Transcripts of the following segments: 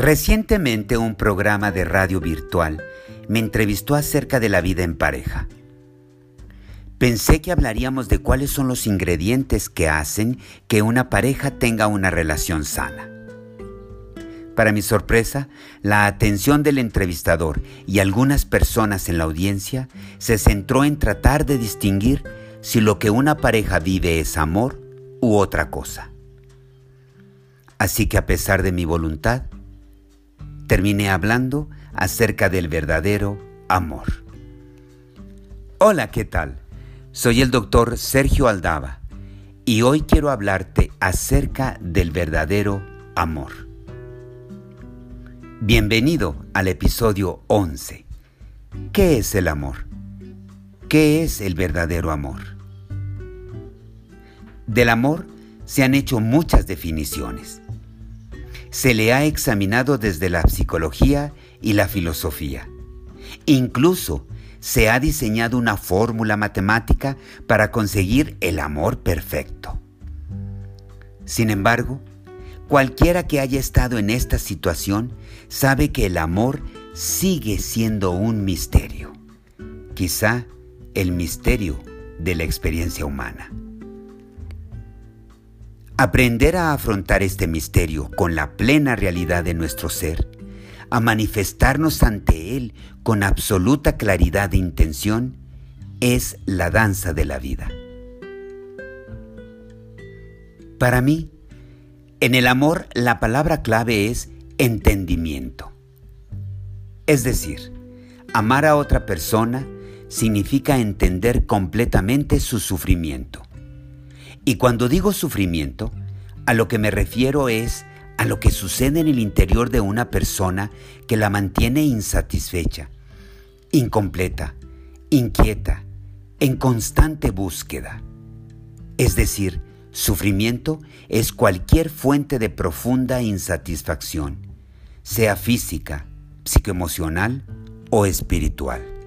Recientemente un programa de radio virtual me entrevistó acerca de la vida en pareja. Pensé que hablaríamos de cuáles son los ingredientes que hacen que una pareja tenga una relación sana. Para mi sorpresa, la atención del entrevistador y algunas personas en la audiencia se centró en tratar de distinguir si lo que una pareja vive es amor u otra cosa. Así que a pesar de mi voluntad, terminé hablando acerca del verdadero amor. Hola, ¿qué tal? Soy el doctor Sergio Aldaba y hoy quiero hablarte acerca del verdadero amor. Bienvenido al episodio 11. ¿Qué es el amor? ¿Qué es el verdadero amor? Del amor se han hecho muchas definiciones se le ha examinado desde la psicología y la filosofía. Incluso se ha diseñado una fórmula matemática para conseguir el amor perfecto. Sin embargo, cualquiera que haya estado en esta situación sabe que el amor sigue siendo un misterio, quizá el misterio de la experiencia humana. Aprender a afrontar este misterio con la plena realidad de nuestro ser, a manifestarnos ante Él con absoluta claridad de intención, es la danza de la vida. Para mí, en el amor la palabra clave es entendimiento. Es decir, amar a otra persona significa entender completamente su sufrimiento y cuando digo sufrimiento, a lo que me refiero es a lo que sucede en el interior de una persona que la mantiene insatisfecha, incompleta, inquieta, en constante búsqueda. Es decir, sufrimiento es cualquier fuente de profunda insatisfacción, sea física, psicoemocional o espiritual.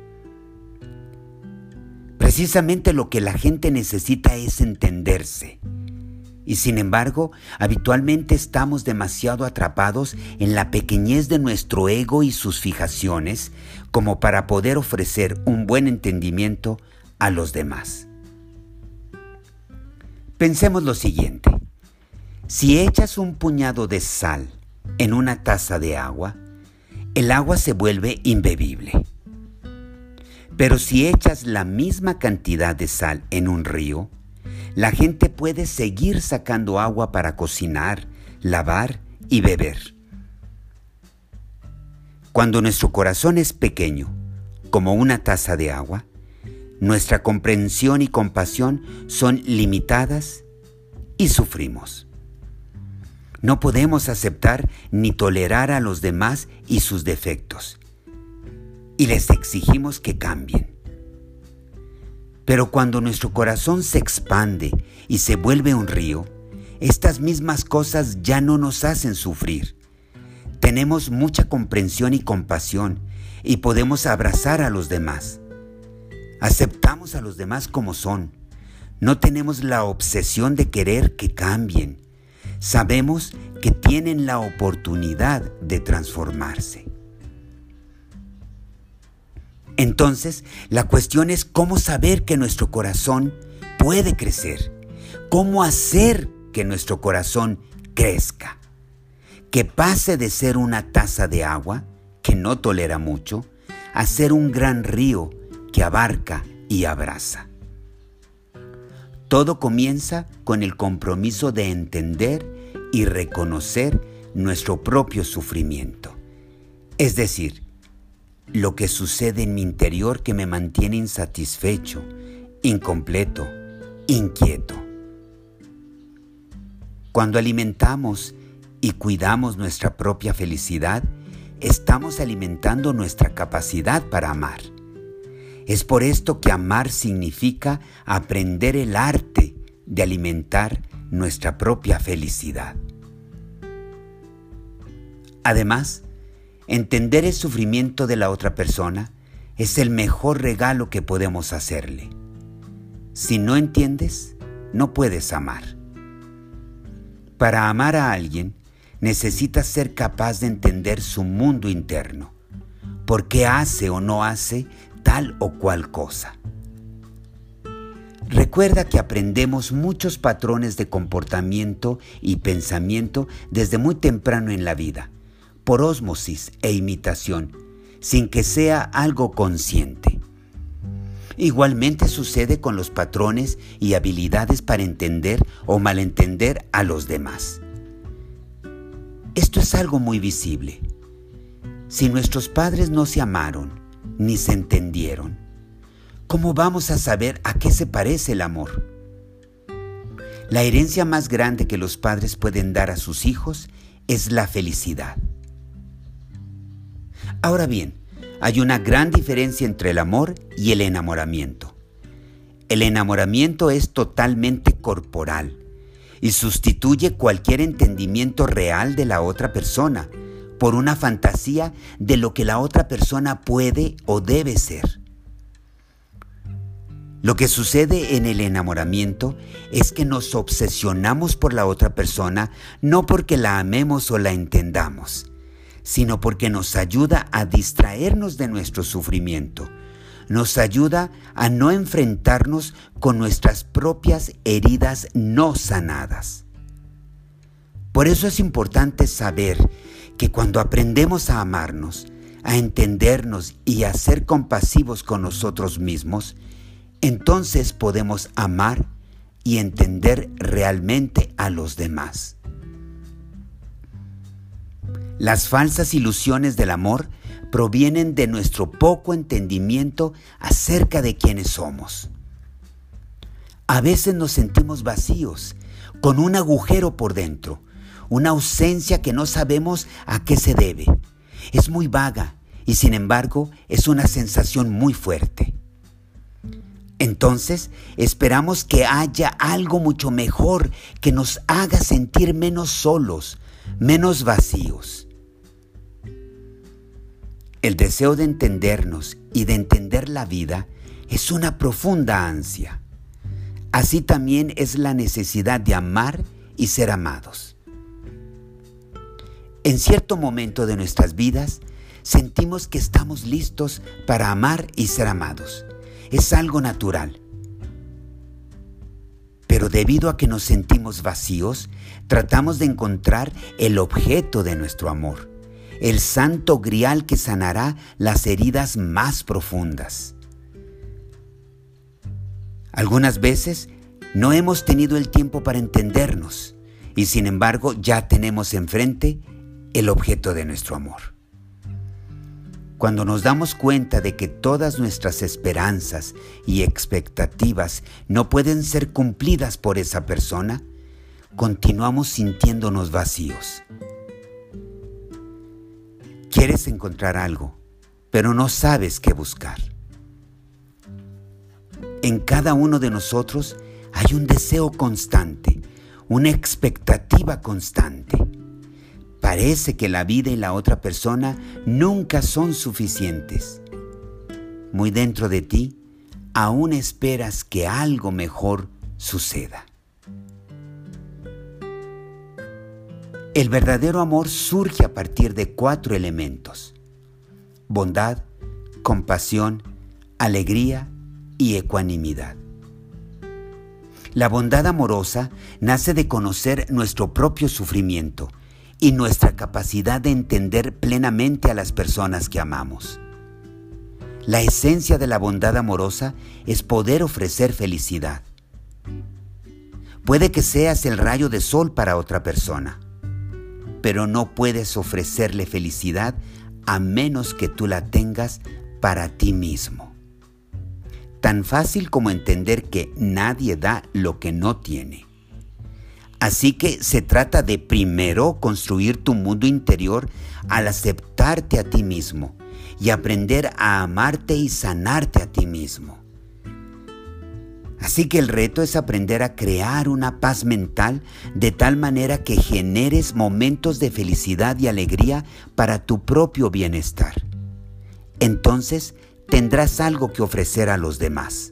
Precisamente lo que la gente necesita es entenderse. Y sin embargo, habitualmente estamos demasiado atrapados en la pequeñez de nuestro ego y sus fijaciones como para poder ofrecer un buen entendimiento a los demás. Pensemos lo siguiente. Si echas un puñado de sal en una taza de agua, el agua se vuelve imbebible. Pero si echas la misma cantidad de sal en un río, la gente puede seguir sacando agua para cocinar, lavar y beber. Cuando nuestro corazón es pequeño, como una taza de agua, nuestra comprensión y compasión son limitadas y sufrimos. No podemos aceptar ni tolerar a los demás y sus defectos y les exigimos que cambien. Pero cuando nuestro corazón se expande y se vuelve un río, estas mismas cosas ya no nos hacen sufrir. Tenemos mucha comprensión y compasión y podemos abrazar a los demás. Aceptamos a los demás como son. No tenemos la obsesión de querer que cambien. Sabemos que tienen la oportunidad de transformarse. Entonces, la cuestión es cómo saber que nuestro corazón puede crecer, cómo hacer que nuestro corazón crezca, que pase de ser una taza de agua que no tolera mucho a ser un gran río que abarca y abraza. Todo comienza con el compromiso de entender y reconocer nuestro propio sufrimiento, es decir, lo que sucede en mi interior que me mantiene insatisfecho, incompleto, inquieto. Cuando alimentamos y cuidamos nuestra propia felicidad, estamos alimentando nuestra capacidad para amar. Es por esto que amar significa aprender el arte de alimentar nuestra propia felicidad. Además, Entender el sufrimiento de la otra persona es el mejor regalo que podemos hacerle. Si no entiendes, no puedes amar. Para amar a alguien, necesita ser capaz de entender su mundo interno, por qué hace o no hace tal o cual cosa. Recuerda que aprendemos muchos patrones de comportamiento y pensamiento desde muy temprano en la vida, por ósmosis e imitación, sin que sea algo consciente. Igualmente sucede con los patrones y habilidades para entender o malentender a los demás. Esto es algo muy visible. Si nuestros padres no se amaron ni se entendieron, ¿cómo vamos a saber a qué se parece el amor? La herencia más grande que los padres pueden dar a sus hijos es la felicidad. Ahora bien, hay una gran diferencia entre el amor y el enamoramiento. El enamoramiento es totalmente corporal y sustituye cualquier entendimiento real de la otra persona por una fantasía de lo que la otra persona puede o debe ser. Lo que sucede en el enamoramiento es que nos obsesionamos por la otra persona no porque la amemos o la entendamos, sino porque nos ayuda a distraernos de nuestro sufrimiento. Nos ayuda a no enfrentarnos con nuestras propias heridas no sanadas. Por eso es importante saber que cuando aprendemos a amarnos, a entendernos y a ser compasivos con nosotros mismos, entonces podemos amar y entender realmente a los demás. Las falsas ilusiones del amor provienen de nuestro poco entendimiento acerca de quiénes somos. A veces nos sentimos vacíos, con un agujero por dentro, una ausencia que no sabemos a qué se debe. Es muy vaga y sin embargo es una sensación muy fuerte. Entonces esperamos que haya algo mucho mejor que nos haga sentir menos solos, menos vacíos. El deseo de entendernos y de entender la vida es una profunda ansia. Así también es la necesidad de amar y ser amados. En cierto momento de nuestras vidas sentimos que estamos listos para amar y ser amados. Es algo natural. Pero debido a que nos sentimos vacíos, tratamos de encontrar el objeto de nuestro amor el santo grial que sanará las heridas más profundas. Algunas veces no hemos tenido el tiempo para entendernos y sin embargo ya tenemos enfrente el objeto de nuestro amor. Cuando nos damos cuenta de que todas nuestras esperanzas y expectativas no pueden ser cumplidas por esa persona, continuamos sintiéndonos vacíos. Quieres encontrar algo, pero no sabes qué buscar. En cada uno de nosotros hay un deseo constante, una expectativa constante. Parece que la vida y la otra persona nunca son suficientes. Muy dentro de ti, aún esperas que algo mejor suceda. El verdadero amor surge a partir de cuatro elementos. Bondad, compasión, alegría y ecuanimidad. La bondad amorosa nace de conocer nuestro propio sufrimiento y nuestra capacidad de entender plenamente a las personas que amamos. La esencia de la bondad amorosa es poder ofrecer felicidad. Puede que seas el rayo de sol para otra persona pero no puedes ofrecerle felicidad a menos que tú la tengas para ti mismo. Tan fácil como entender que nadie da lo que no tiene. Así que se trata de primero construir tu mundo interior al aceptarte a ti mismo y aprender a amarte y sanarte a ti mismo. Así que el reto es aprender a crear una paz mental de tal manera que generes momentos de felicidad y alegría para tu propio bienestar. Entonces tendrás algo que ofrecer a los demás.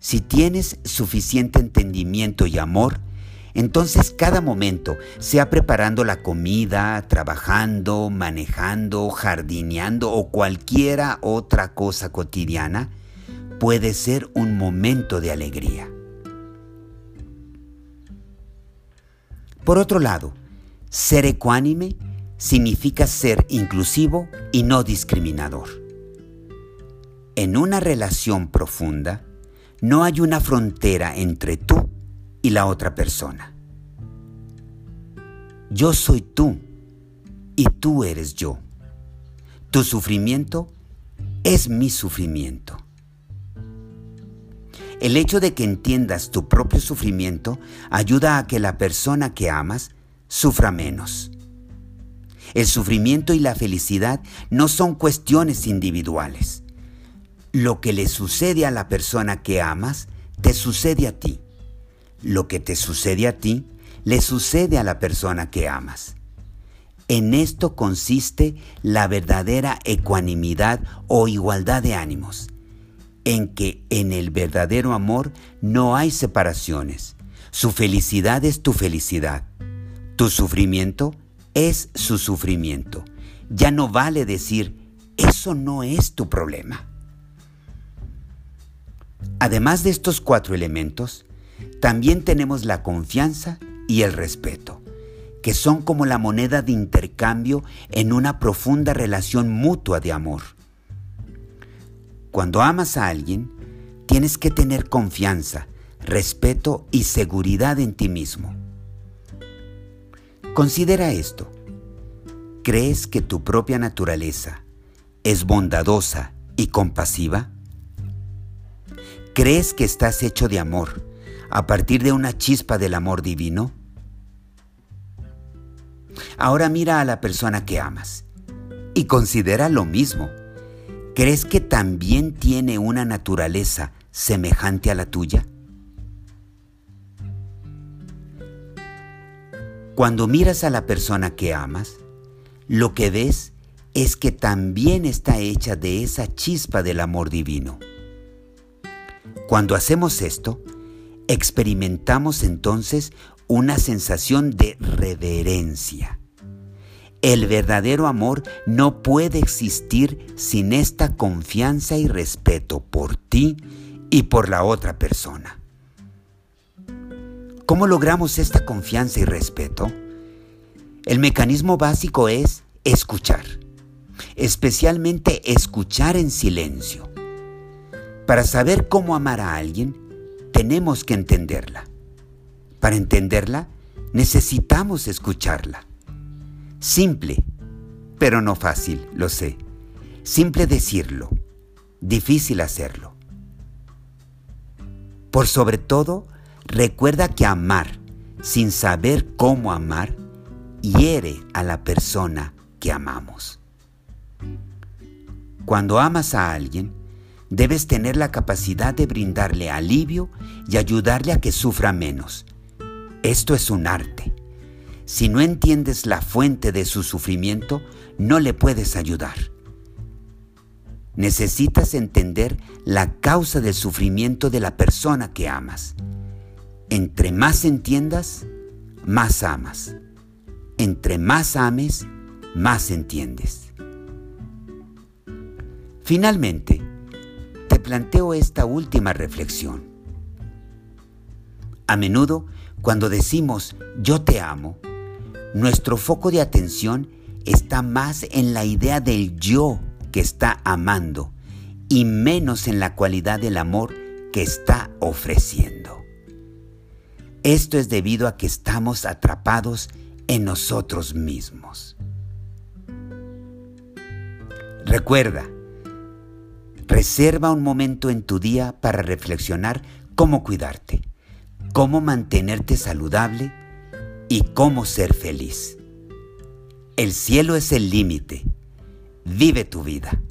Si tienes suficiente entendimiento y amor, Entonces cada momento, sea preparando la comida, trabajando, manejando, jardineando o cualquiera otra cosa cotidiana, puede ser un momento de alegría. Por otro lado, ser ecuánime significa ser inclusivo y no discriminador. En una relación profunda, no hay una frontera entre tú y la otra persona. Yo soy tú y tú eres yo. Tu sufrimiento es mi sufrimiento. El hecho de que entiendas tu propio sufrimiento ayuda a que la persona que amas sufra menos. El sufrimiento y la felicidad no son cuestiones individuales. Lo que le sucede a la persona que amas, te sucede a ti. Lo que te sucede a ti, le sucede a la persona que amas. En esto consiste la verdadera ecuanimidad o igualdad de ánimos en que en el verdadero amor no hay separaciones. Su felicidad es tu felicidad. Tu sufrimiento es su sufrimiento. Ya no vale decir, eso no es tu problema. Además de estos cuatro elementos, también tenemos la confianza y el respeto, que son como la moneda de intercambio en una profunda relación mutua de amor. Cuando amas a alguien, tienes que tener confianza, respeto y seguridad en ti mismo. Considera esto. ¿Crees que tu propia naturaleza es bondadosa y compasiva? ¿Crees que estás hecho de amor a partir de una chispa del amor divino? Ahora mira a la persona que amas y considera lo mismo. ¿Crees que también tiene una naturaleza semejante a la tuya? Cuando miras a la persona que amas, lo que ves es que también está hecha de esa chispa del amor divino. Cuando hacemos esto, experimentamos entonces una sensación de reverencia. El verdadero amor no puede existir sin esta confianza y respeto por ti y por la otra persona. ¿Cómo logramos esta confianza y respeto? El mecanismo básico es escuchar, especialmente escuchar en silencio. Para saber cómo amar a alguien, tenemos que entenderla. Para entenderla, necesitamos escucharla. Simple, pero no fácil, lo sé. Simple decirlo, difícil hacerlo. Por sobre todo, recuerda que amar sin saber cómo amar hiere a la persona que amamos. Cuando amas a alguien, debes tener la capacidad de brindarle alivio y ayudarle a que sufra menos. Esto es un arte. Si no entiendes la fuente de su sufrimiento, no le puedes ayudar. Necesitas entender la causa del sufrimiento de la persona que amas. Entre más entiendas, más amas. Entre más ames, más entiendes. Finalmente, te planteo esta última reflexión. A menudo, cuando decimos yo te amo, nuestro foco de atención está más en la idea del yo que está amando y menos en la cualidad del amor que está ofreciendo. Esto es debido a que estamos atrapados en nosotros mismos. Recuerda, reserva un momento en tu día para reflexionar cómo cuidarte, cómo mantenerte saludable, y cómo ser feliz. El cielo es el límite. Vive tu vida.